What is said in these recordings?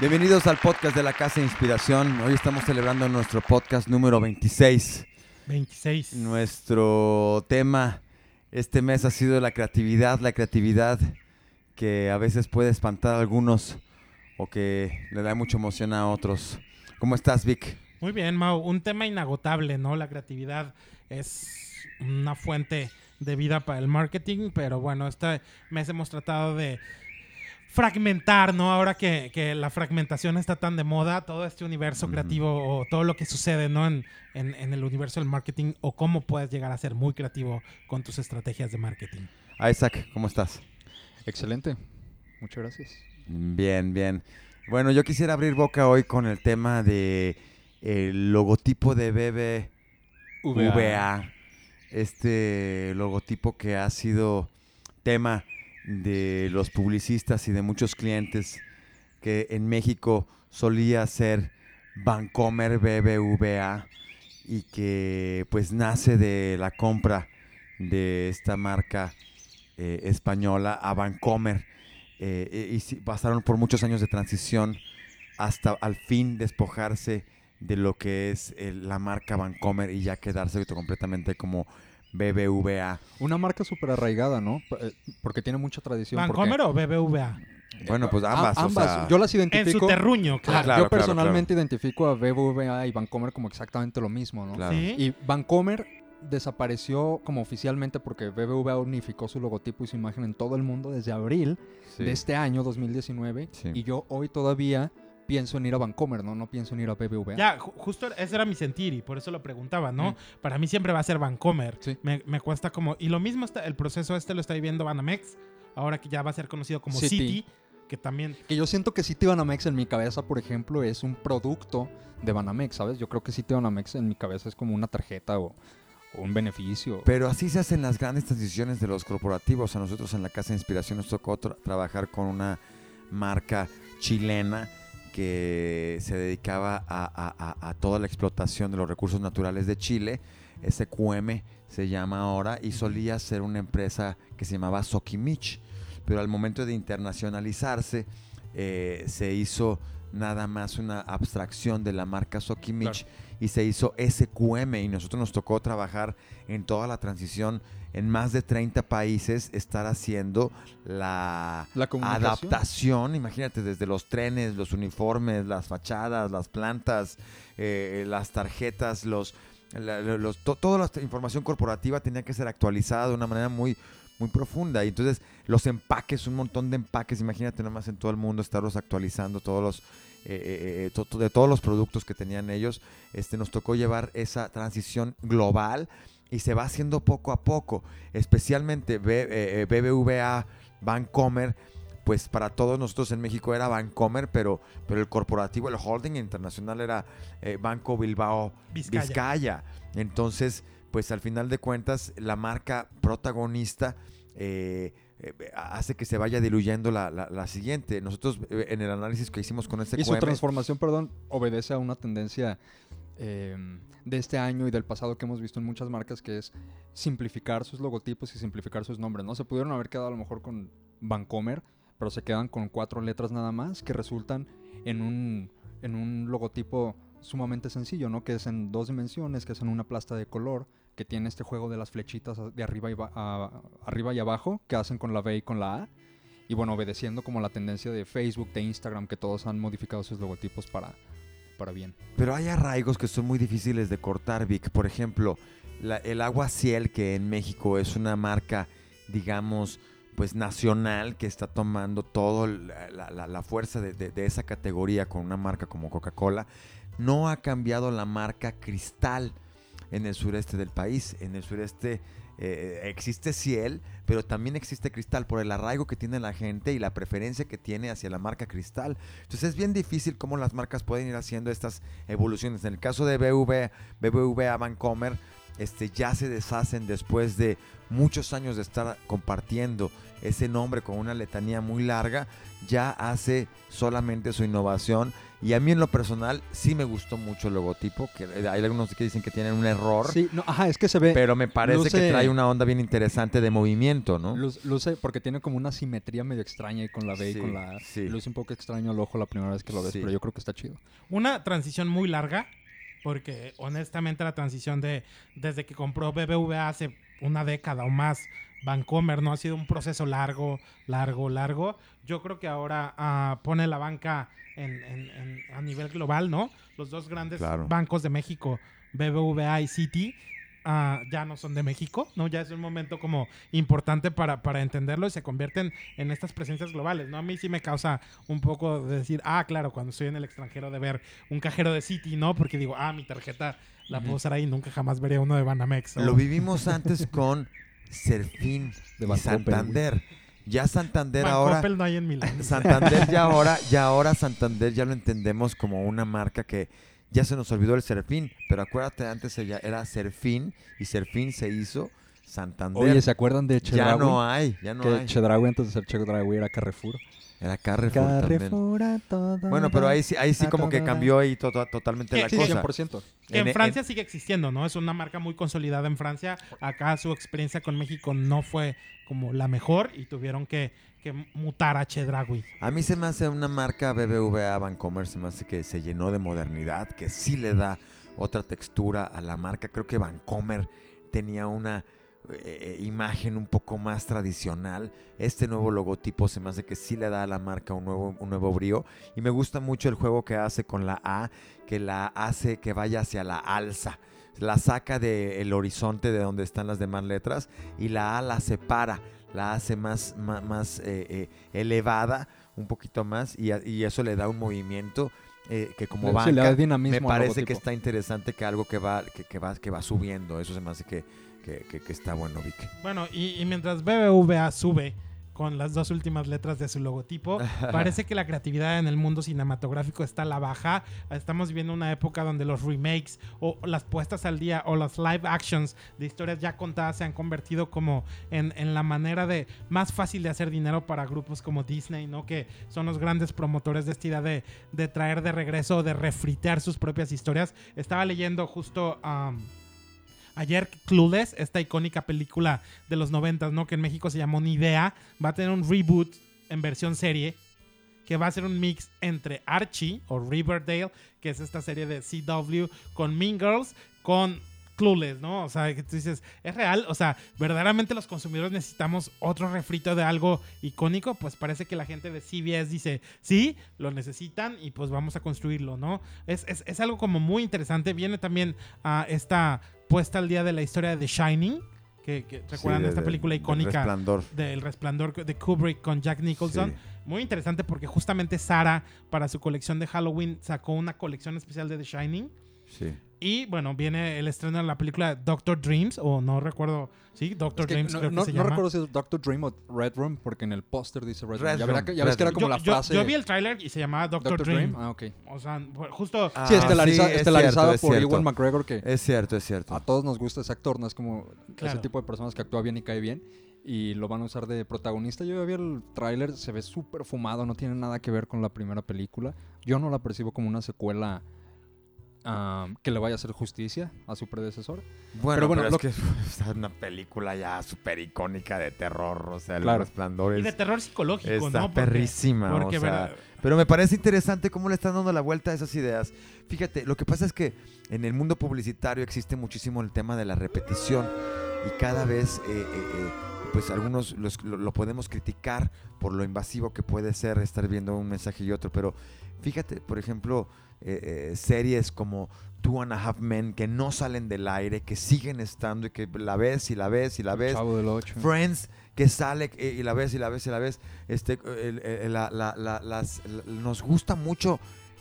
Bienvenidos al podcast de la Casa de Inspiración. Hoy estamos celebrando nuestro podcast número 26. 26. Nuestro tema este mes ha sido la creatividad, la creatividad que a veces puede espantar a algunos o que le da mucha emoción a otros. ¿Cómo estás, Vic? Muy bien, Mau. Un tema inagotable, ¿no? La creatividad es una fuente de vida para el marketing, pero bueno, este mes hemos tratado de fragmentar, ¿no? Ahora que, que la fragmentación está tan de moda, todo este universo creativo o todo lo que sucede, ¿no? En, en- en el universo del marketing o cómo puedes llegar a ser muy creativo con tus estrategias de marketing. Isaac, ¿cómo estás? Excelente. Muchas gracias. Bien, bien. Bueno, yo quisiera abrir boca hoy con el tema de el logotipo de BBVA. Este logotipo que ha sido tema de los publicistas y de muchos clientes que en México solía ser Bancomer BBVA y que pues nace de la compra de esta marca eh, española a Bancomer. Eh, y sí, pasaron por muchos años de transición hasta al fin despojarse de lo que es eh, la marca Bancomer y ya quedarse completamente como BBVA. Una marca súper arraigada, ¿no? Eh, Porque tiene mucha tradición. porque- ¿Bancomer o BBVA? Bueno, pues A- ambas. o ambas. sea, Yo las En identifico. su terruño, claro. Claro, yo personalmente identifico a BBVA y Bancomer como exactamente lo mismo, ¿no? Claro. ¿Sí? Y Bancomer desapareció como oficialmente porque BBVA unificó su logotipo y su imagen en todo el mundo desde abril sí. de este año 2019 Sí. y yo hoy todavía pienso en ir a Bancomer, ¿no? No pienso en ir a BBVA. Ya, ju- justo ese era mi sentir y por eso lo preguntaba, ¿no? Mm. Para mí siempre va a ser Vancomer. Sí. Me, me cuesta como... Y lo mismo, está, el proceso este lo está viviendo Banamex, ahora que ya va a ser conocido como Citi. City, que también... Que yo siento que City Banamex en mi cabeza, por ejemplo, es un producto de Banamex, ¿sabes? Yo creo que City Banamex en mi cabeza es como una tarjeta o, o un beneficio. Pero así se hacen las grandes transiciones de los corporativos. A nosotros en la Casa de Inspiración nos tocó tra- trabajar con una marca chilena que se dedicaba a, a- a- a toda la explotación de los recursos naturales de Chile. SQM se llama ahora y solía ser una empresa que se llamaba Sokimich. Pero al momento de internacionalizarse eh, se hizo nada más una abstracción de la marca Sokimich y se hizo SQM y nosotros nos tocó trabajar en toda la transición en más de 30 países, estar haciendo la adaptación, imagínate, desde los trenes, los uniformes, las fachadas, las plantas, eh, las tarjetas, los, la- la- los- to- toda la información corporativa tenía que ser actualizada de una manera muy, muy profunda. Y entonces los empaques, un montón de empaques, imagínate nomás en todo el mundo estarlos actualizando, todos los, eh, eh, eh, to- to- de todos los productos que tenían ellos, este, nos tocó llevar esa transición global y se va haciendo poco a poco, especialmente B- eh, eh, BBVA, Bancomer, pues para todos nosotros en México era Bancomer, pero, pero el corporativo, el holding internacional era eh, Banco Bilbao Vizcaya. Vizcaya. Entonces, pues al final de cuentas, la marca protagonista eh, eh, hace que se vaya diluyendo la, la- la siguiente. Nosotros eh, en el análisis que hicimos con este Y su transformación, perdón, obedece a una tendencia eh, de este año y del pasado que hemos visto en muchas marcas, que es simplificar sus logotipos y simplificar sus nombres, ¿no? Se pudieron haber quedado a lo mejor con Bancomer, pero se quedan con cuatro letras nada más que resultan en un, en un logotipo sumamente sencillo, ¿no? Que es en dos dimensiones, que es en una plasta de color, que tiene este juego de las flechitas de arriba y, a- arriba y abajo, que hacen con la B y con la A. Y bueno, obedeciendo como la tendencia de Facebook, de Instagram, que todos han modificado sus logotipos para, para bien. Pero hay arraigos que son muy difíciles de cortar, Vic. Por ejemplo, el agua Ciel, que en México es una marca, digamos, pues nacional, que está tomando toda la, fuerza de esa categoría con una marca como Coca-Cola, no ha cambiado la marca Cristal en el sureste del país. En el sureste eh, existe Ciel, pero también existe Cristal por el arraigo que tiene la gente y la preferencia que tiene hacia la marca Cristal. Entonces es bien difícil cómo las marcas pueden ir haciendo estas evoluciones. En el caso de BV, BBVA Bancomer, este, ya se deshacen después de muchos años de estar compartiendo ese nombre con una letanía muy larga, ya hace solamente su innovación. Y a mí en lo personal sí me gustó mucho el logotipo, que hay algunos que dicen que tienen un error, Sí, no, ajá, es que se ve. pero me parece que trae una onda bien interesante de movimiento, ¿no? Luce, luce- porque tiene como una simetría medio extraña y con la B Sí, y con la A. sí. Luce un poco extraño al ojo la primera vez que lo ves, Sí. pero yo creo que está chido. Una transición muy larga, porque honestamente la transición de desde que compró BBVA hace una década o más, Vancomer, ¿no? Ha sido un proceso largo, largo, largo. Yo creo que ahora ah, pone la banca en- en- en- a nivel global, ¿no? Los dos grandes Claro. bancos de México, BBVA y Citi, ah, ya no son de México, ¿no? Ya es un momento como importante para, para entenderlo y se convierten en estas presencias globales, ¿no? A mí sí me causa un poco de decir, ah, claro, cuando estoy en el extranjero de ver un cajero de Citi, ¿no? Porque digo, ah, mi tarjeta la puedo usar ahí, nunca jamás veré uno de Banamex. Lo vivimos antes con Serfín De y Santander. Ya Santander ahora... Bancoppel no hay en Milán. Santander ya ahora, ya ahora Santander ya lo entendemos como una marca que ya se nos olvidó el Serfín, pero acuérdate antes ella era Serfín y Serfín se hizo Santander. Oye, ¿se acuerdan de ya Chedraui? no hay, ya no que hay. Chedraui antes de ser Chedraui era Carrefour. Era Carrefour, también. Carrefour a todo Bueno, pero ahí sí, ahí sí a como que cambió ahí to- to- totalmente Sí, la Sí, cosa. 100%. Que en, En- Francia sigue existiendo, ¿no? Es una marca muy consolidada en Francia. Acá su experiencia con México no fue como la mejor y tuvieron que, que mutar a Chedragui. A mí se me hace una marca BBVA Bancomer, se me hace que se llenó de modernidad, que sí le da otra textura a la marca. Creo que Bancomer tenía una eh, eh, imagen un poco más tradicional. Este nuevo logotipo se me hace que sí le da a la marca un nuevo, un nuevo brío. Y me gusta mucho el juego que hace con la A, que la hace que vaya hacia la alza. La saca del horizonte de donde están las demás letras y la A la separa, la hace más, más, más, eh, eh, elevada, un poquito más, y, y eso le da un movimiento eh, que como banca me parece que está interesante que algo que va, que, que va, que va subiendo. Eso se me hace que, que, que- que está bueno, Vic. Bueno, y, y mientras BBVA sube con las dos últimas letras de su logotipo, parece que la creatividad en el mundo cinematográfico está a la baja. Estamos viviendo una época donde los remakes o las puestas al día o las live actions de historias ya contadas se han convertido como en, en la manera de más fácil de hacer dinero para grupos como Disney, ¿no? Que son los grandes promotores de esta idea de, de traer de regreso, de refritear sus propias historias. Estaba leyendo justo... um, Ayer Clueless, esta icónica película de los 90, ¿no? Que en México se llamó Ni Idea, va a tener un reboot en versión serie que va a ser un mix entre Archie o Riverdale, que es esta serie de CW, con Mean Girls, con Clueless, ¿no? O sea, que tú dices, ¿es real? O sea, ¿verdaderamente los consumidores necesitamos otro refrito de algo icónico? Pues parece que la gente de CBS dice, sí, lo necesitan y pues vamos a construirlo, ¿no? Es, es- es algo como muy interesante. Viene también a esta puesta al día de la historia de The Shining, que, que recuerdan Sí, de- esta de- película del icónica Resplandor. del resplandor de Kubrick con Jack Nicholson. Sí. Muy interesante porque justamente Sara, para su colección de Halloween, sacó una colección especial de The Shining. Sí. Y bueno, viene el estreno de la película Doctor Dreams, o no recuerdo, sí, Doctor Es que Dreams no, creo que no- se no llama. recuerdo si es Doctor Dream o Red Room, porque en el póster dice Red, Red Room. Ya, Room, ves que era como yo, la frase. yo vi el tráiler y se llamaba Doctor, Doctor Dream. Dream. Ah, ok. O sea, justo... Ah, Sí, estelariza- sí, es estelarizado es por. Ewan McGregor, que Es cierto, es cierto. a todos nos gusta ese actor, no es como Claro. ese tipo de personas que actúa bien y cae bien. Y lo van a usar de protagonista. Yo ya vi el tráiler, se ve súper fumado, no tiene nada que ver con la primera película. Yo no la percibo como una secuela ah, que le vaya a hacer justicia a su predecesor. Bueno, Pero bueno, pero lo- es que es una película ya súper icónica de terror, o sea, el Claro. resplandor Y es, de terror psicológico, está ¿no? Porque- perrísima, o Porque, sea, ¿verdad? Pero me parece interesante cómo le están dando la vuelta a esas ideas. Fíjate, lo que pasa es que en el mundo publicitario existe muchísimo el tema de la repetición y cada vez, eh, eh, eh, pues algunos los- lo, lo podemos criticar por lo invasivo que puede ser estar viendo un mensaje y otro, pero fíjate, por ejemplo, eh, eh, series como Two and a Half Men que no salen del aire, que siguen estando y que la ves y la ves y la ves. Chavo del 8. Friends que sale eh, y la ves y la ves y la ves. Este, el- el- la- la- la- las- la- nos gusta mucho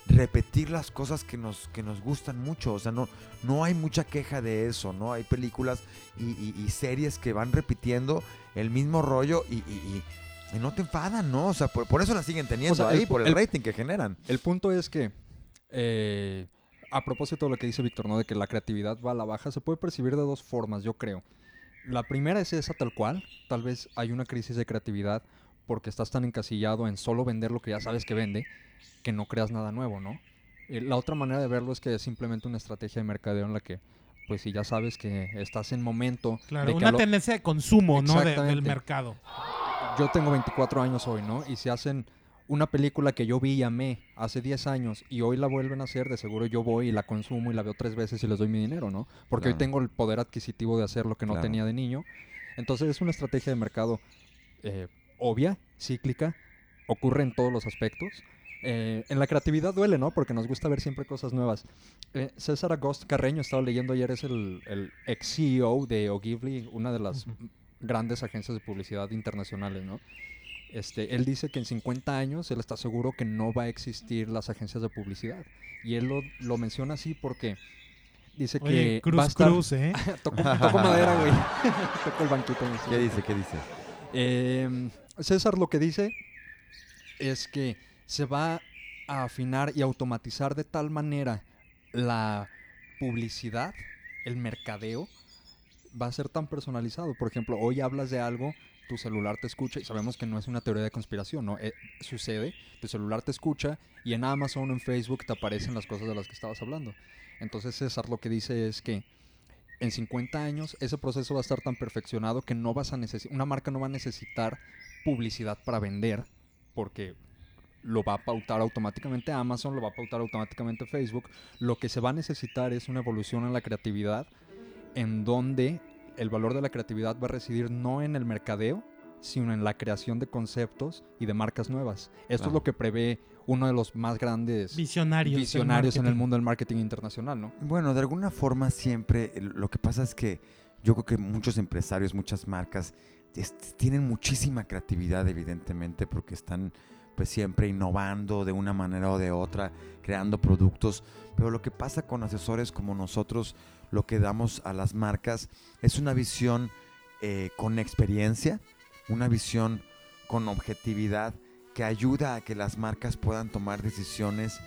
repetir las cosas que nos, que nos gustan mucho. O sea, no, no hay mucha queja de eso, ¿no? Hay películas y, y- y series que van repitiendo el mismo rollo y, y- y- y no te enfadan, ¿no? O sea, por, por eso la siguen teniendo O sea, ahí, el- por el, el- rating que generan. El punto es que eh, a propósito de lo que dice Víctor, ¿no? De que la creatividad va a la baja, se puede percibir de dos formas, yo creo. La primera es esa tal cual. Tal vez hay una crisis de creatividad porque estás tan encasillado en solo vender lo que ya sabes que vende que no creas nada nuevo, ¿no? Eh, la otra manera de verlo es que es simplemente una estrategia de mercadeo en la que, pues si ya sabes que estás en momento... Claro, de que una lo- tendencia de consumo, ¿no? De- del mercado. yo tengo 24 años hoy, ¿no? Y si hacen una película que yo vi y amé hace 10 años y hoy la vuelven a hacer, de seguro yo voy y la consumo y la veo tres veces y les doy mi dinero, ¿no? Porque hoy tengo el poder adquisitivo de hacer lo que no Claro. tenía de niño. Entonces es una estrategia de mercado eh, obvia, cíclica, ocurre en todos los aspectos. Eh, en la creatividad duele, ¿no? Porque nos gusta ver siempre cosas nuevas. Eh, César Agost Carreño, estaba leyendo ayer, es el, el ex CEO de Ogilvy, una de las grandes agencias de publicidad internacionales, ¿no? Este, él dice que en 50 años él está seguro que no va a existir las agencias de publicidad. Y él lo, lo menciona así porque dice Oye, que va a Cruz estar... Cruz, ¿eh? toco, toco madera, güey. toco el banquito. ¿Qué dice? ¿Qué dice? Eh, César lo que dice es que se va a afinar y automatizar de tal manera la publicidad, el mercadeo, va a ser tan personalizado. Por ejemplo, hoy hablas de algo, tu celular te escucha y sabemos que no es una teoría de conspiración, ¿no? Eh, sucede, tu celular te escucha y en Amazon o en Facebook te aparecen las cosas de las que estabas hablando. Entonces César lo que dice es que en 50 años ese proceso va a estar tan perfeccionado que no vas a una marca no va a necesitar publicidad para vender porque lo va a pautar automáticamente Amazon, lo va a pautar automáticamente Facebook. Lo que se va a necesitar es una evolución en la creatividad en donde el valor de la creatividad va a residir no en el mercadeo, sino en la creación de conceptos y de marcas nuevas. Esto Claro. es lo que prevé uno de los más grandes Visionarios. del visionarios en el marketing. mundo del marketing internacional, ¿no? Bueno, de alguna forma siempre eh, lo que pasa es que yo creo que muchos empresarios, muchas marcas es- tienen muchísima creatividad evidentemente porque están pues siempre innovando de una manera o de otra, creando productos, pero lo que pasa con asesores como nosotros, lo que damos a las marcas es una visión eh, con experiencia, una visión con objetividad que ayuda a que las marcas puedan tomar decisiones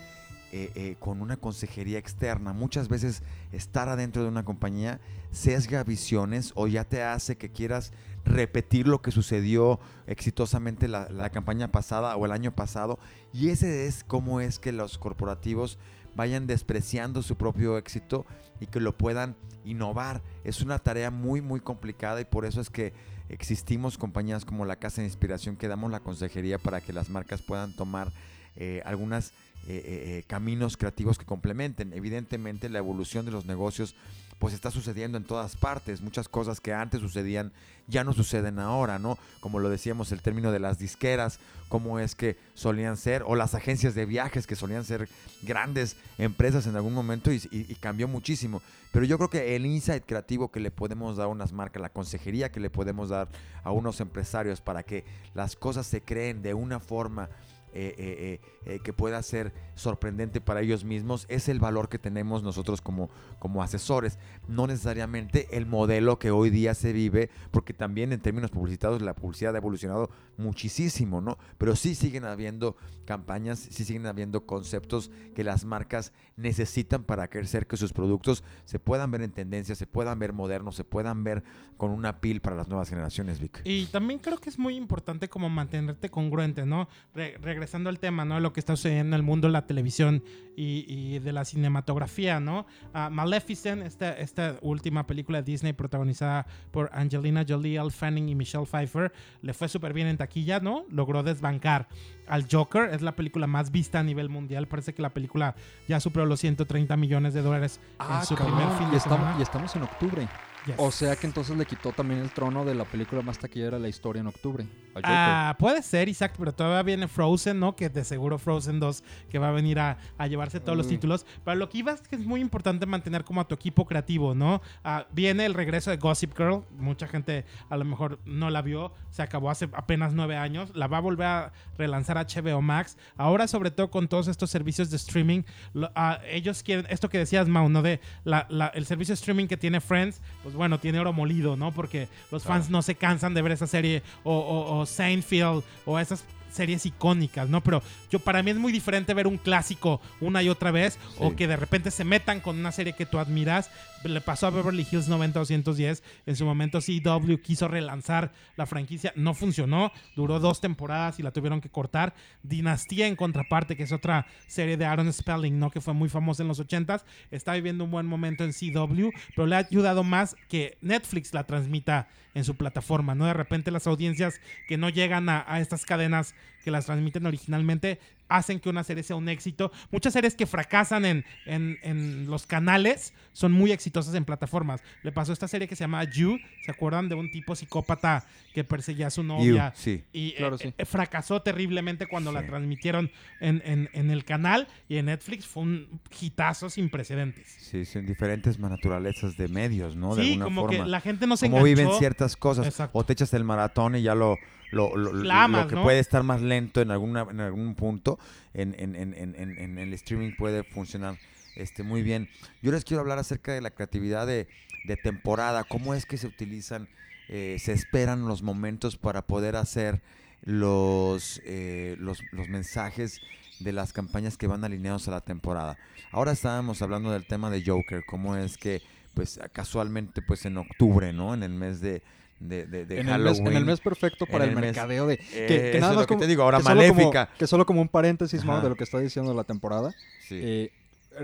eh, eh, con una consejería externa. Muchas veces estar adentro de una compañía sesga visiones o ya te hace que quieras repetir lo que sucedió exitosamente la, campaña pasada o el año pasado. Y ese es cómo es que los corporativos vayan despreciando su propio éxito y que lo puedan innovar. Es una tarea muy, muy complicada y por eso es que existimos compañías como la Casa de Inspiración que damos la consejería para que las marcas puedan tomar eh, algunas eh, eh, eh, caminos creativos que complementen. Evidentemente la evolución de los negocios pues está sucediendo en todas partes. Muchas cosas que antes sucedían ya no suceden ahora, ¿no? Como lo decíamos, el término de las disqueras, cómo es que solían ser, o las agencias de viajes que solían ser grandes empresas en algún momento y, cambió muchísimo. Pero yo creo que el insight creativo que le podemos dar a unas marcas, la consejería que le podemos dar a unos empresarios para que las cosas se creen de una forma eh, eh, eh, eh, que pueda ser sorprendente para ellos mismos, es el valor que tenemos nosotros como, como asesores. No necesariamente el modelo que hoy día se vive, porque también en términos publicitados la publicidad ha evolucionado muchísimo, ¿no? Pero sí siguen habiendo campañas, sí siguen habiendo conceptos que las marcas necesitan para crecer, que sus productos se puedan ver en tendencia, se puedan ver modernos, se puedan ver con una pil para las nuevas generaciones, Vic. Y también creo que es muy importante como mantenerte congruente, ¿no? Re- regresando al tema, ¿no? Lo que está sucediendo en el mundo de la televisión y, de la cinematografía, ¿no? Ah, Maleficent, esta, esta última película de Disney protagonizada por Angelina Jolie, Elle Fanning y Michelle Pfeiffer, le fue súper bien en taquilla, ¿no? Logró desbancar al Joker, es la película más vista a nivel mundial, parece que la película ya superó los 130 millones de dólares en su cabrón, primer fin y, de estamos, semana. y estamos en octubre. Yes. O sea que entonces le quitó también el trono de la película más taquillera de la historia en octubre. Ah, puede ser, Isaac, pero todavía viene Frozen, ¿no? Que de seguro Frozen 2 que va a venir a, a llevarse todos los Mm. títulos. Pero lo que iba es que es muy importante mantener como a tu equipo creativo, ¿no? Ah, viene el regreso de Gossip Girl. Mucha gente a lo mejor no la vio. Se acabó hace apenas nueve años. La va a volver a relanzar HBO Max. Ahora, sobre todo con todos estos servicios de streaming, lo- ah, ellos quieren, esto que decías, Mau, ¿no? De la- la- el servicio de streaming que tiene Friends, pues bueno, tiene oro molido, ¿no? Porque los fans no se cansan de ver esa serie o, o, o Seinfeld o esas series icónicas, ¿no? Pero yo para mí es muy diferente ver un clásico una y otra vez o que de repente se metan con una serie que tú admiras. Le pasó a Beverly Hills 90-210. En su momento CW quiso relanzar la franquicia. No funcionó. Duró dos temporadas y la tuvieron que cortar. Dinastía en contraparte, que es otra serie de Aaron Spelling, ¿no? Que fue muy famosa en los 80s. Está viviendo un buen momento en CW, pero le ha ayudado más que Netflix la transmita en su plataforma, ¿no? De repente las audiencias que no llegan a, a estas cadenas que las transmiten originalmente hacen que una serie sea un éxito. Muchas series que fracasan en, en- en los canales son muy exitosas en plataformas. Le pasó esta serie que se llama You, ¿se acuerdan? De un tipo psicópata que perseguía a su novia. You, sí. Y Claro, eh, sí. eh, fracasó terriblemente cuando la transmitieron en, en- en el canal y en Netflix fue un hitazo sin precedentes. Sí, son diferentes naturalezas de medios, ¿no? de sí, alguna como forma. que la gente no se Cómo viven ciertas cosas. Exacto. O te echas el maratón y ya lo, lo, lo- lo- La amas, lo que ¿no? puede estar más lento en, alguna, en algún punto, en, en- en- en- en- en el streaming puede funcionar este, muy bien. Yo les quiero hablar acerca de la creatividad de, de temporada, cómo es que se utilizan, eh, se esperan los momentos para poder hacer los, eh, los, los mensajes de las campañas que van alineados a la temporada. Ahora estábamos hablando del tema de Joker, cómo es que pues casualmente pues en octubre, ¿no? En el mes de, de, de- de en, el mes, Halloween. en el mes perfecto para En el, el mes- mercadeo de... Eh, Que, que eso nada es más lo que te digo, ahora que solo como- Maléfica. que solo como un paréntesis, Mau, de lo que está diciendo la temporada. Sí, Eh,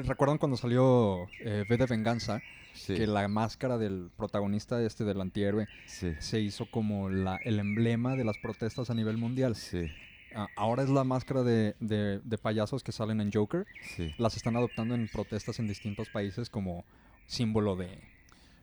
¿Recuerdan cuando salió eh, V de Venganza? sí, Que la máscara del protagonista este del antihéroe sí, se hizo como la, el emblema de las protestas a nivel mundial. sí, Ah, ahora es la máscara de, de- de payasos que salen en Joker. sí. Las están adoptando en protestas en distintos países como símbolo de,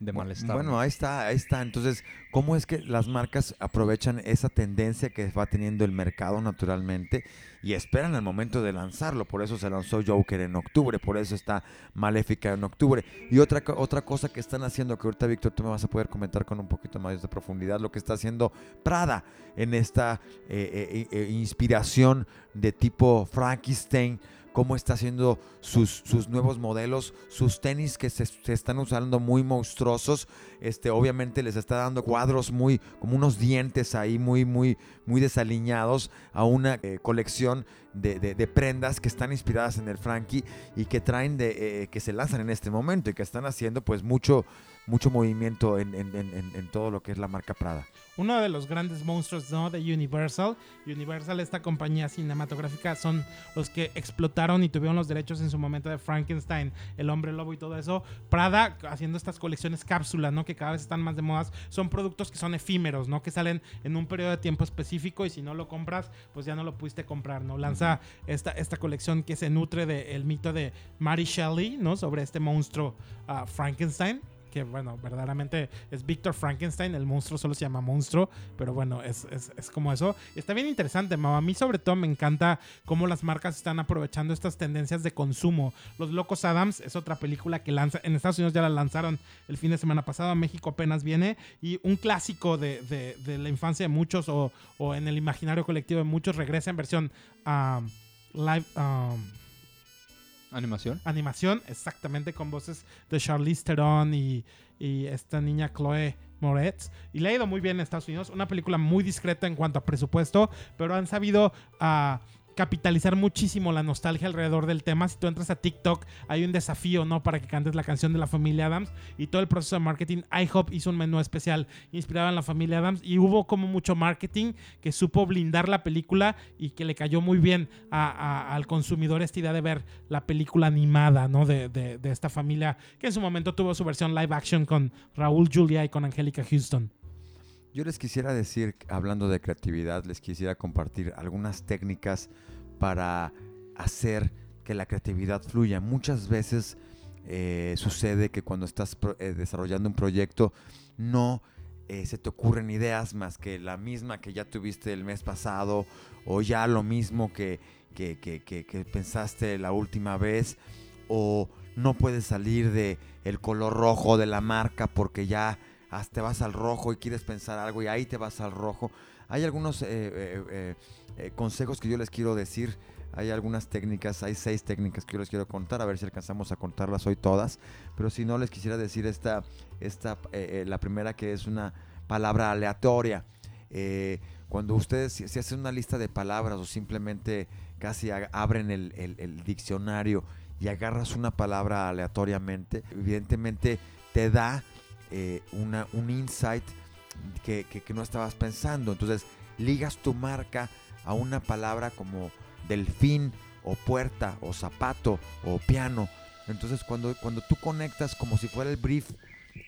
de malestar. Bueno, ¿no? ahí está, ahí está. Entonces, ¿cómo es que las marcas aprovechan esa tendencia que va teniendo el mercado naturalmente y esperan el momento de lanzarlo? Por eso se lanzó Joker en octubre, por eso está Maléfica en octubre. Y otra, otra cosa que están haciendo, que ahorita Víctor tú me vas a poder comentar con un poquito más de profundidad, lo que está haciendo Prada en esta eh, eh, eh, inspiración de tipo Frankenstein cómo está haciendo sus, sus nuevos modelos, sus tenis que se, están usando muy monstruosos. Este, obviamente les está dando cuadros muy, como unos dientes ahí muy, muy, muy desaliñados a una eh, colección de, de- de prendas que están inspiradas en el Frankie y que traen de, eh, que se lanzan en este momento y que están haciendo pues mucho, mucho movimiento en, en- en- en- todo lo que es la marca Prada. Uno de los grandes monstruos ¿no? de Universal. Universal, esta compañía cinematográfica, son los que explotaron y tuvieron los derechos en su momento de Frankenstein, El Hombre Lobo y todo eso. Prada haciendo estas colecciones cápsulas, ¿no? Que cada vez están más de modas. Son productos que son efímeros, ¿no? Que salen en un periodo de tiempo específico y si no lo compras, pues ya no lo pudiste comprar, ¿no? Lanza esta, esta colección que se nutre del mito de Mary Shelley, ¿no? Sobre este monstruo ah, Frankenstein que bueno, verdaderamente es Victor Frankenstein, el monstruo solo se llama monstruo, pero bueno, es, es- es como eso. Está bien interesante, Mau. A mí sobre todo me encanta cómo las marcas están aprovechando estas tendencias de consumo. Los Locos Adams es otra película que lanza, en Estados Unidos ya la lanzaron el fin de semana pasado, a México apenas viene, y un clásico de, de- de la infancia de muchos o, o en el imaginario colectivo de muchos regresa en versión ah, live... ah, ¿Animación? animación, exactamente con voces de Charlize Theron y, esta niña Chloe Moretz. Y le ha ido muy bien en Estados Unidos. Una película muy discreta en cuanto a presupuesto, pero han sabido ah, capitalizar muchísimo la nostalgia alrededor del tema. Si tú entras a TikTok, hay un desafío, ¿no? Para que cantes la canción de la familia Adams. Y todo el proceso de marketing, IHOP hizo un menú especial inspirado en la familia Adams. Y hubo como mucho marketing que supo blindar la película y que le cayó muy bien al consumidor esta idea de ver la película animada, ¿no? De, de- de esta familia que en su momento tuvo su versión live action con Raúl Julia y con Angélica Houston. Yo les quisiera decir, hablando de creatividad, les quisiera compartir algunas técnicas para hacer que la creatividad fluya. Muchas veces eh, sucede que cuando estás eh, desarrollando un proyecto no eh, se te ocurren ideas más que la misma que ya tuviste el mes pasado o ya lo mismo que, que- que- que- pensaste la última vez o no puedes salir de el color rojo de la marca porque ya te vas al rojo y quieres pensar algo y ahí te vas al rojo. Hay algunos eh, eh, eh, consejos que yo les quiero decir. Hay algunas técnicas, hay seis técnicas que yo les quiero contar, a ver si alcanzamos a contarlas hoy todas. Pero si no, les quisiera decir esta, esta la primera que es una palabra aleatoria. cuando ustedes si, hacen una lista de palabras o simplemente casi abren el diccionario y agarras una palabra aleatoriamente, evidentemente te da eh, una, un insight que, que- que no estabas pensando. Entonces ligas tu marca a una palabra como delfín o puerta o zapato o piano. Entonces cuando, cuando tú conectas como si fuera el brief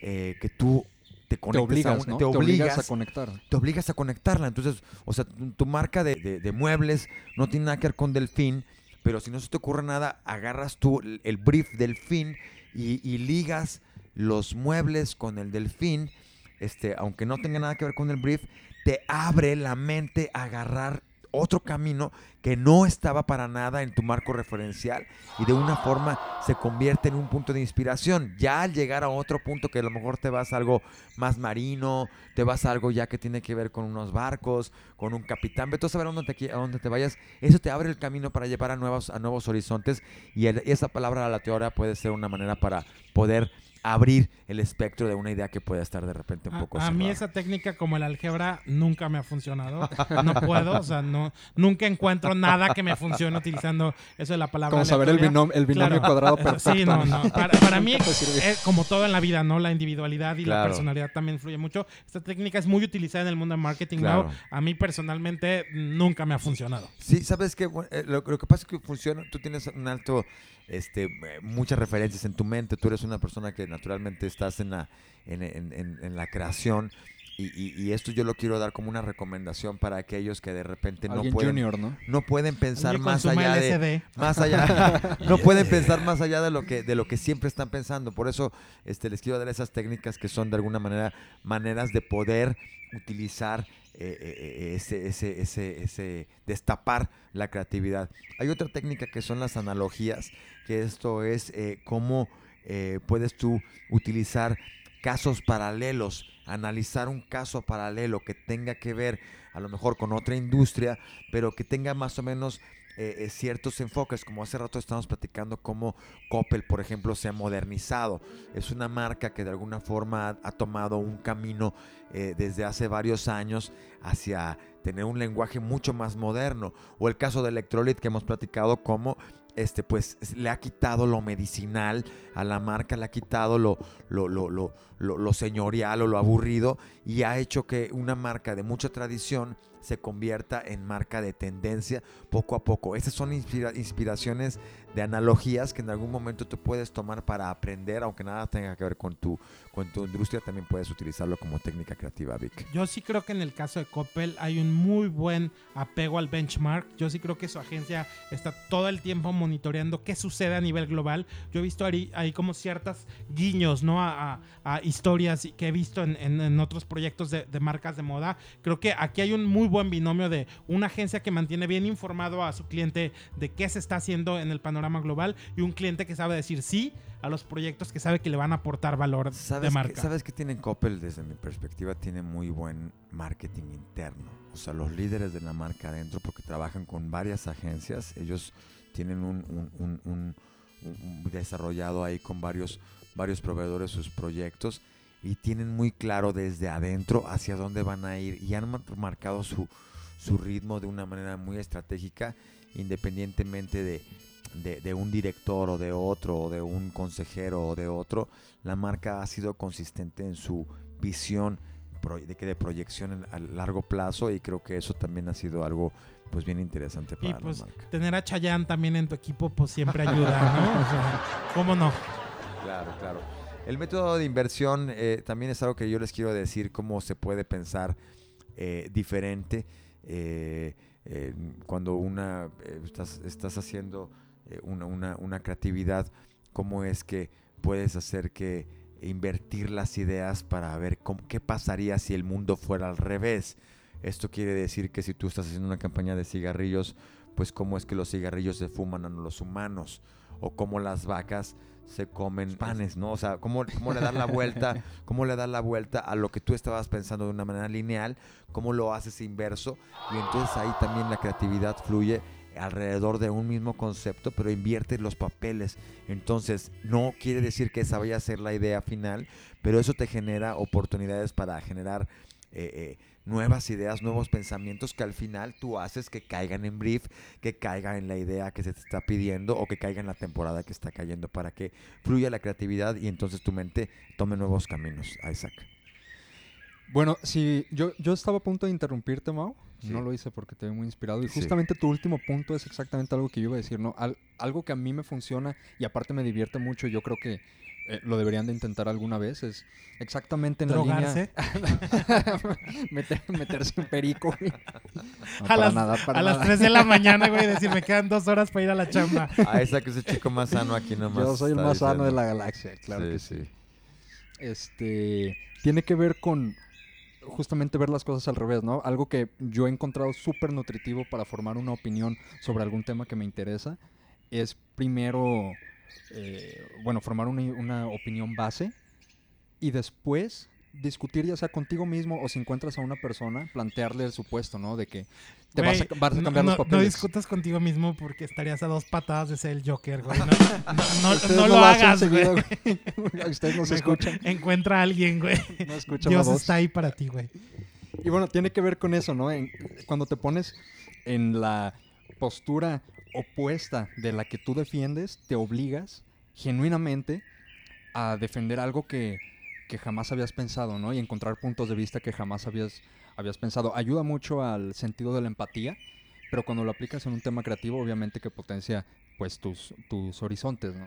eh, que tú te Te conectas a obligas, un- ¿no? te obligas a conectar. te obligas a conectarla. Entonces, o sea, tu, tu marca de, de- de muebles no tiene nada que ver con Delfín, pero si no se te ocurre nada, agarras tú el, el brief Delfín y, y ligas los muebles con el Delfín, este, aunque no tenga nada que ver con el brief, te abre la mente a agarrar otro camino que no estaba para nada en tu marco referencial y de una forma se convierte en un punto de inspiración. Ya al llegar a otro punto que a lo mejor te vas a algo más marino, te vas a algo ya que tiene que ver con unos barcos, con un capitán, vete a saber a dónde te, a dónde te vayas, eso te abre el camino para llevar a nuevos, a nuevos horizontes y esa palabra la teoría puede ser una manera para poder abrir el espectro de una idea que pueda estar de repente un A, poco a mí cerrada. esa técnica como el álgebra nunca me ha funcionado. No puedo, o sea, no, nunca encuentro nada que me funcione utilizando eso de la palabra. Como saber el binomio, el binomio Claro. cuadrado Eh, perfecto. Sí, no, no. Para, para mí, es como todo en la vida, ¿no? La individualidad y la personalidad también influye mucho. Esta técnica es muy utilizada en el mundo del marketing. Claro. ¿no? A mí personalmente nunca me ha funcionado. Sí, sabes que lo, lo que pasa es que funciona, tú tienes un alto, este, eh, muchas referencias en tu mente, tú eres una persona que naturalmente estás en la, en, en- en- en la creación y, y- y esto yo lo quiero dar como una recomendación para aquellos que de repente no pueden, junior, ¿no? no pueden pensar más allá de, más allá no pueden pensar más allá de lo que de lo que siempre están pensando. Por eso este les quiero dar esas técnicas que son de alguna manera maneras de poder utilizar eh, eh, eh, ese, ese, ese, ese destapar la creatividad. Hay otra técnica que son las analogías que esto es eh, cómo eh, puedes tú utilizar casos paralelos, analizar un caso paralelo que tenga que ver a lo mejor con otra industria, pero que tenga más o menos eh, eh, ciertos enfoques, como hace rato estamos platicando cómo Coppel, por ejemplo, se ha modernizado. Es una marca que de alguna forma ha, tomado un camino desde hace varios años hacia tener un lenguaje mucho más moderno. O el caso de Electrolit que hemos platicado cómo este, pues es- le ha quitado lo medicinal a la marca, le ha quitado lo, lo, lo, lo, señorial o lo aburrido y ha hecho que una marca de mucha tradición se convierta en marca de tendencia poco a poco. Estas son inspira- inspiraciones de analogías que en algún momento tú puedes tomar para aprender, aunque nada tenga que ver con tu, con tu industria, también puedes utilizarlo como técnica creativa, Vic. Yo sí creo que en el caso de Coppel hay un muy buen apego al benchmark. Yo sí creo que su agencia está todo el tiempo monitoreando qué sucede a nivel global. Yo he visto ahí, ahí como ciertas guiños, ¿no? A, a- historias que he visto en, en- en otros proyectos de, de marcas de moda. Creo que aquí hay un muy buen binomio de una agencia que mantiene bien informado a su cliente de qué se está haciendo en el panorama global y un cliente que sabe decir sí a los proyectos que sabe que le van a aportar valor de ¿Sabes marca. que, ¿Sabes que tienen Coppel? Desde mi perspectiva, tiene muy buen marketing interno. O sea, los líderes de la marca adentro, porque trabajan con varias agencias, ellos tienen un, un- un- un- desarrollado ahí con varios, varios proveedores sus proyectos y tienen muy claro desde adentro hacia dónde van a ir y han mar- marcado su, su ritmo de una manera muy estratégica, independientemente de, de, de un director o de otro, o de un consejero o de otro, la marca ha sido consistente en su visión de que de proyección a largo plazo y creo que eso también ha sido algo pues bien interesante Y para pues la marca. tener a Chayanne también en tu equipo pues siempre ayuda, ¿no? O sea, ¿cómo no? Claro, claro. El método de inversión eh, también es algo que yo les quiero decir, cómo se puede pensar eh, diferente eh, cuando una estás, estás haciendo eh, una, una- una creatividad, cómo es que puedes hacer que invertir las ideas para ver cómo- qué pasaría si el mundo fuera al revés. Esto quiere decir que si tú estás haciendo una campaña de cigarrillos, pues cómo es que los cigarrillos se fuman a los humanos o cómo las vacas se comen panes, ¿no? O sea, cómo, cómo le das la vuelta, cómo le das la vuelta a lo que tú estabas pensando de una manera lineal, cómo lo haces inverso y entonces ahí también la creatividad fluye alrededor de un mismo concepto, pero invierte los papeles. Entonces, no quiere decir que esa vaya a ser la idea final, pero eso te genera oportunidades para generar eh, eh, nuevas ideas, nuevos pensamientos que al final tú haces que caigan en brief, que caiga en la idea que se te está pidiendo o que caiga en la temporada que está cayendo para que fluya la creatividad y entonces tu mente tome nuevos caminos, Isaac. Bueno, sí, yo, yo estaba a punto de interrumpirte, Mau. Sí. No lo hice porque te veo muy inspirado. Y Sí. justamente tu último punto es exactamente algo que yo iba a decir, ¿no? Al- algo que a mí me funciona y aparte me divierte mucho, yo creo que eh, lo deberían de intentar alguna vez, es exactamente en Drogarse. la línea... Meter- meterse un perico, güey. No, a para las, nada, para a las nada. 3 de la mañana, güey, decir, me quedan dos horas para ir a la chamba. A Isaac es el chico más sano aquí nomás. Yo soy el más sano de la galaxia, claro Sí, que sí. sí. este tiene que ver con justamente ver las cosas al revés, ¿no? Algo que yo he encontrado súper nutritivo para formar una opinión sobre algún tema que me interesa es primero, eh, bueno, formar una, una opinión base y después discutir ya sea contigo mismo o si encuentras a una persona, plantearle el supuesto, ¿no? De que te vas, a, Güey, vas a no- cambiar no, los No papeles. discutas contigo mismo porque estarías a dos patadas de ser el Joker, güey. No, no- no- no lo hacen hagas, seguido, güey. güey. Ustedes no se escuchan, Encuentra a alguien, güey. no escuchan Dios está ahí para ti, güey. Y bueno, tiene que ver con eso, ¿no? En- cuando te pones en la postura opuesta de la que tú defiendes, te obligas genuinamente a defender algo que, que jamás habías pensado, ¿no? Y encontrar puntos de vista que jamás habías, habías pensado. Ayuda mucho al sentido de la empatía, pero cuando lo aplicas en un tema creativo, obviamente que potencia pues tus, tus horizontes, ¿no?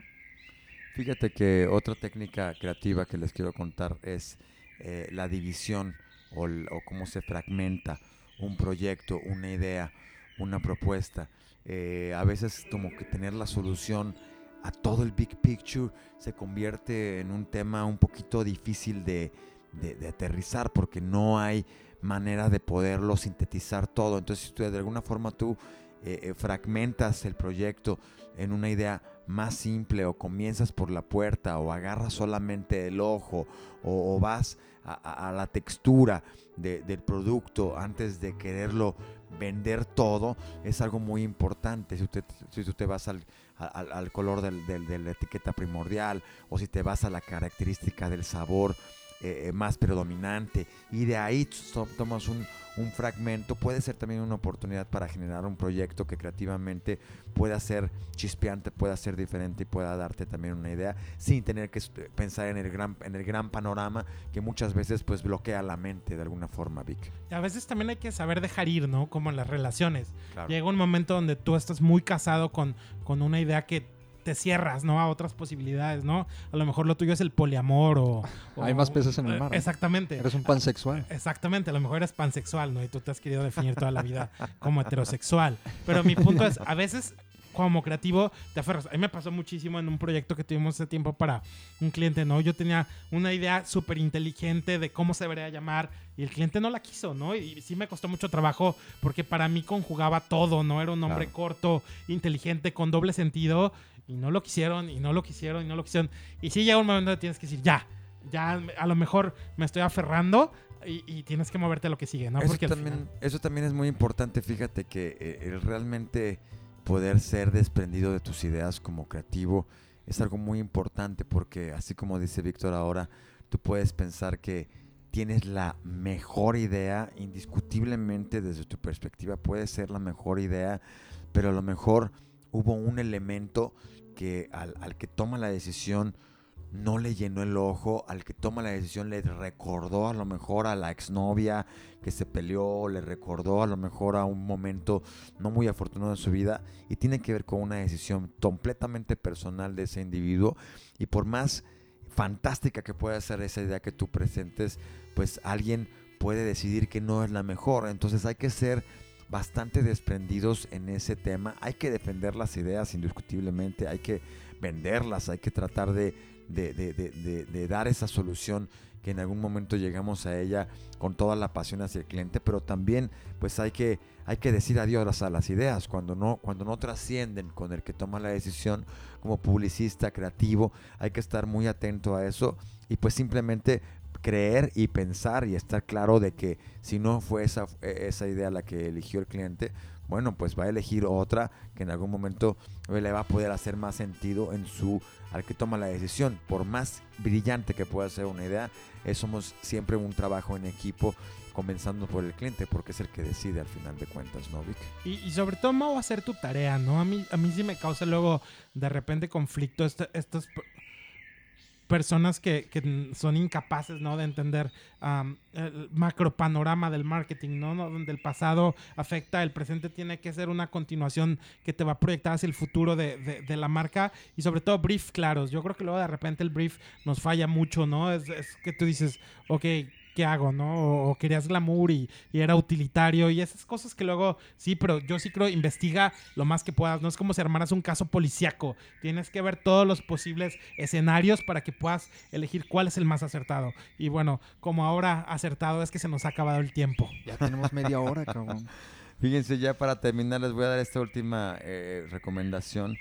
Fíjate que otra técnica creativa que les quiero contar es eh, la división o, cómo se fragmenta un proyecto, una idea, una propuesta. Eh, a veces como que tener la solución a todo el big picture se convierte en un tema un poquito difícil de, de- aterrizar porque no hay manera de poderlo sintetizar todo. Entonces, si tú, de alguna forma tú eh, eh, fragmentas el proyecto en una idea más simple o comienzas por la puerta o agarras solamente el ojo o, vas a, la textura de- del producto antes de quererlo vender todo, es algo muy importante. Si, si tú te vas al, al- al color del- del- de la etiqueta primordial o si te vas a la característica del sabor eh, eh, más predominante y de ahí to- tomas un, un fragmento, puede ser también una oportunidad para generar un proyecto que creativamente pueda ser chispeante, pueda ser diferente y pueda darte también una idea sin tener que pensar en el gran, en el gran panorama que muchas veces pues bloquea la mente de alguna forma, Vic. Y a veces también hay que saber dejar ir, ¿no? Como en las relaciones. Claro. Llega un momento donde tú estás muy casado con, con una idea que te cierras, ¿no? A otras posibilidades, ¿no? A lo mejor lo tuyo es el poliamor o... o- Hay más peces en el eh, mar. Exactamente. Eres un pansexual. Exactamente, a lo mejor eres pansexual, ¿no? Y tú te has querido definir toda la vida como heterosexual. Pero mi punto es, a veces como creativo te aferras. A mí me pasó muchísimo en un proyecto que tuvimos hace tiempo para un cliente, ¿no? Yo tenía una idea súper inteligente de cómo se debería llamar y el cliente no la quiso, ¿no? Y sí me costó mucho trabajo porque para mí conjugaba todo, ¿no? Era un nombre Claro. corto, inteligente, con doble sentido y no lo quisieron y no lo quisieron y no lo quisieron. Y sí llega un momento donde tienes que decir, ya, ya a lo mejor me estoy aferrando y, y tienes que moverte a lo que sigue, ¿no? eso, Porque también, final- eso también es muy importante, fíjate que eh, realmente poder ser desprendido de tus ideas como creativo es algo muy importante porque así como dice Víctor ahora, tú puedes pensar que tienes la mejor idea, indiscutiblemente desde tu perspectiva puede ser la mejor idea, pero a lo mejor hubo un elemento que al, al que toma la decisión no le llenó el ojo, al que toma la decisión le recordó a lo mejor a la exnovia que se peleó, le recordó a lo mejor a un momento no muy afortunado en su vida y tiene que ver con una decisión completamente personal de ese individuo y por más fantástica que pueda ser esa idea que tú presentes, pues alguien puede decidir que no es la mejor, entonces hay que ser bastante desprendidos en ese tema, hay que defender las ideas indiscutiblemente, hay que venderlas, hay que tratar de, de, de- de- de- dar esa solución que en algún momento llegamos a ella con toda la pasión hacia el cliente, pero también pues hay que, hay que decir adiós a las ideas. Cuando no, cuando no trascienden con el que toma la decisión como publicista creativo, hay que estar muy atento a eso y pues simplemente creer y pensar y estar claro de que si no fue esa, esa idea la que eligió el cliente, bueno, pues va a elegir otra que en algún momento le va a poder hacer más sentido en su al que toma la decisión. Por más brillante que pueda ser una idea, eh, somos siempre un trabajo en equipo comenzando por el cliente, porque es el que decide al final de cuentas, ¿no, Vic? Y, sobre todo, Mau, hacer tu tarea, ¿no? A mí, a mí sí me causa luego de repente conflicto este- estas p- personas que, que son incapaces, ¿no? De entender am, el macro panorama del marketing, ¿no? ¿no? Donde el pasado afecta, el presente tiene que ser una continuación que te va a proyectar hacia el futuro de, de- de la marca y sobre todo brief claros. Yo creo que luego de repente el brief nos falla mucho, ¿no? Es, es que tú dices, ok, ¿qué hago, no? O, o querías glamour y, y era utilitario y esas cosas que luego, sí, pero yo sí creo, investiga lo más que puedas. No es como si armaras un caso policíaco. Tienes que ver todos los posibles escenarios para que puedas elegir cuál es el más acertado. Y bueno, como ahora acertado es que se nos ha acabado el tiempo. Ya tenemos media hora, cabrón. Fíjense, ya para terminar les voy a dar esta última eh, recomendación,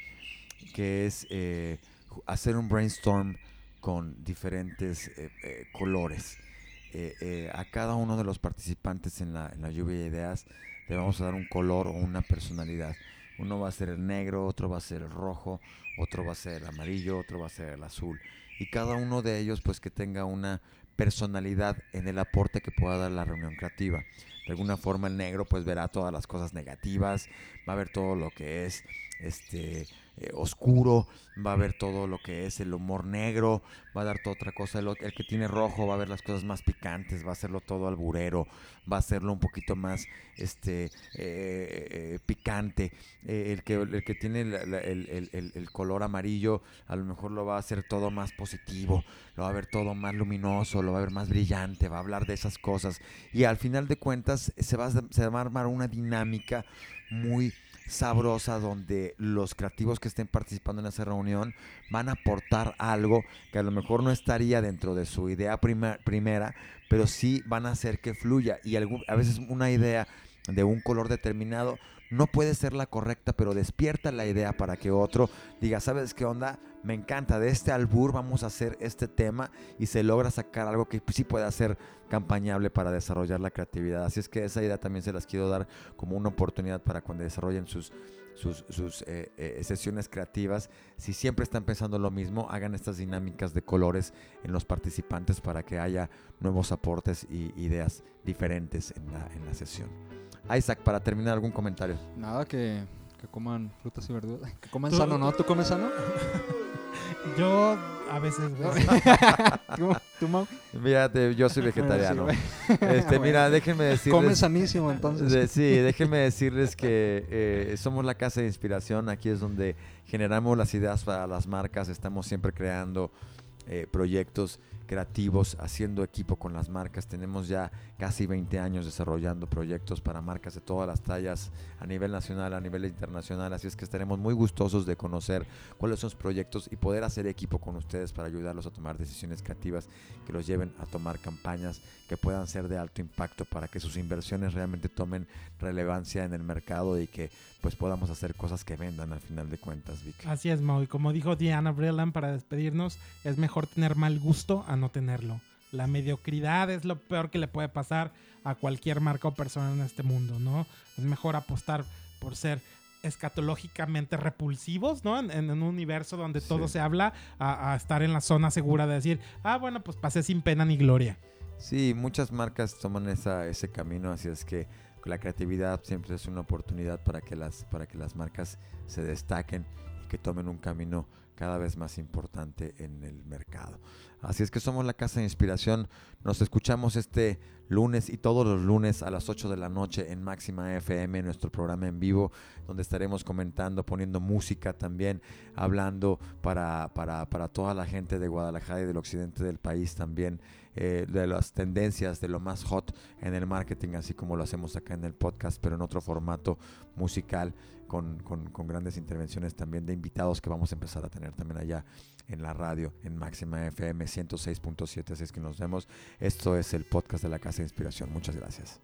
que es eh, hacer un brainstorm con diferentes eh, eh, colores. Eh, eh, a cada uno de los participantes en la, en la lluvia de ideas le vamos a dar un color o una personalidad. Uno va a ser el negro, otro va a ser el rojo, otro va a ser el amarillo, otro va a ser el azul. Y cada uno de ellos pues que tenga una personalidad en el aporte que pueda dar la reunión creativa. De alguna forma el negro pues verá todas las cosas negativas, va a ver todo lo que es este eh, oscuro, va a ver todo lo que es el humor negro, va a dar toda otra cosa. El, que tiene rojo va a ver las cosas más picantes, va a hacerlo todo alburero, va a hacerlo un poquito más este eh, eh, picante. Eh, el, que, el que tiene el, el- color amarillo a lo mejor lo va a hacer todo más positivo, lo va a ver todo más luminoso, lo va a ver más brillante, va a hablar de esas cosas. Y al final de cuentas se va, se va a armar una dinámica muy sabrosa donde los creativos que estén participando en esa reunión van a aportar algo que a lo mejor no estaría dentro de su idea prima- primera, pero sí van a hacer que fluya. Y a veces una idea de un color determinado no puede ser la correcta, pero despierta la idea para que otro diga, ¿sabes qué onda? Me encanta, de este albur vamos a hacer este tema y se logra sacar algo que sí pueda ser campañable para desarrollar la creatividad. Así es que esa idea también se las quiero dar como una oportunidad para cuando desarrollen sus, sus, eh, eh, sesiones creativas. Si siempre están pensando lo mismo, hagan estas dinámicas de colores en los participantes para que haya nuevos aportes y ideas diferentes en la, en la sesión. Isaac, para terminar, algún comentario. Nada, que, que coman frutas y verduras. Que coman Tú- sano, ¿no? ¿Tú comes sano? Yo a veces... güey, ¿Tú, tú, Mau? Fíjate, yo soy vegetariano. Este, mira, déjenme decirles. Comes sanísimo, entonces. de- sí, déjenme decirles que eh, somos la casa de inspiración. Aquí es donde generamos las ideas para las marcas. Estamos siempre creando eh, proyectos creativos, haciendo equipo con las marcas. Tenemos ya casi 20 años desarrollando proyectos para marcas de todas las tallas a nivel nacional, a nivel internacional. Así es que estaremos muy gustosos de conocer cuáles son sus proyectos y poder hacer equipo con ustedes para ayudarlos a tomar decisiones creativas que los lleven a tomar campañas que puedan ser de alto impacto para que sus inversiones realmente tomen relevancia en el mercado y que pues podamos hacer cosas que vendan al final de cuentas, Vic. Así es, Mau. Y como dijo Diana Breland para despedirnos, es mejor tener mal gusto a no tenerlo. La mediocridad es lo peor que le puede pasar a cualquier marca o persona en este mundo, ¿no? Es mejor apostar por ser escatológicamente repulsivos, ¿no? En, en un universo donde todo Sí. se habla, a, a estar en la zona segura de decir, ah, bueno, pues pasé sin pena ni gloria. Sí, muchas marcas toman esa, ese camino, así es que la creatividad siempre es una oportunidad para que las, para que las marcas se destaquen y que tomen un camino cada vez más importante en el mercado. Así es que somos la Casa de Inspiración. Nos escuchamos este lunes y todos los lunes a las 8 de la noche en Máxima FM, nuestro programa en vivo, donde estaremos comentando, poniendo música también, hablando para, para, para toda la gente de Guadalajara y del occidente del país también, eh, de las tendencias, de lo más hot en el marketing, así como lo hacemos acá en el podcast, pero en otro formato musical, con, con, grandes intervenciones también de invitados que vamos a empezar a tener también allá en la radio, en Máxima FM 106.7. Así es que nos vemos. Esto es el podcast de la Casa de Inspiración. Muchas gracias.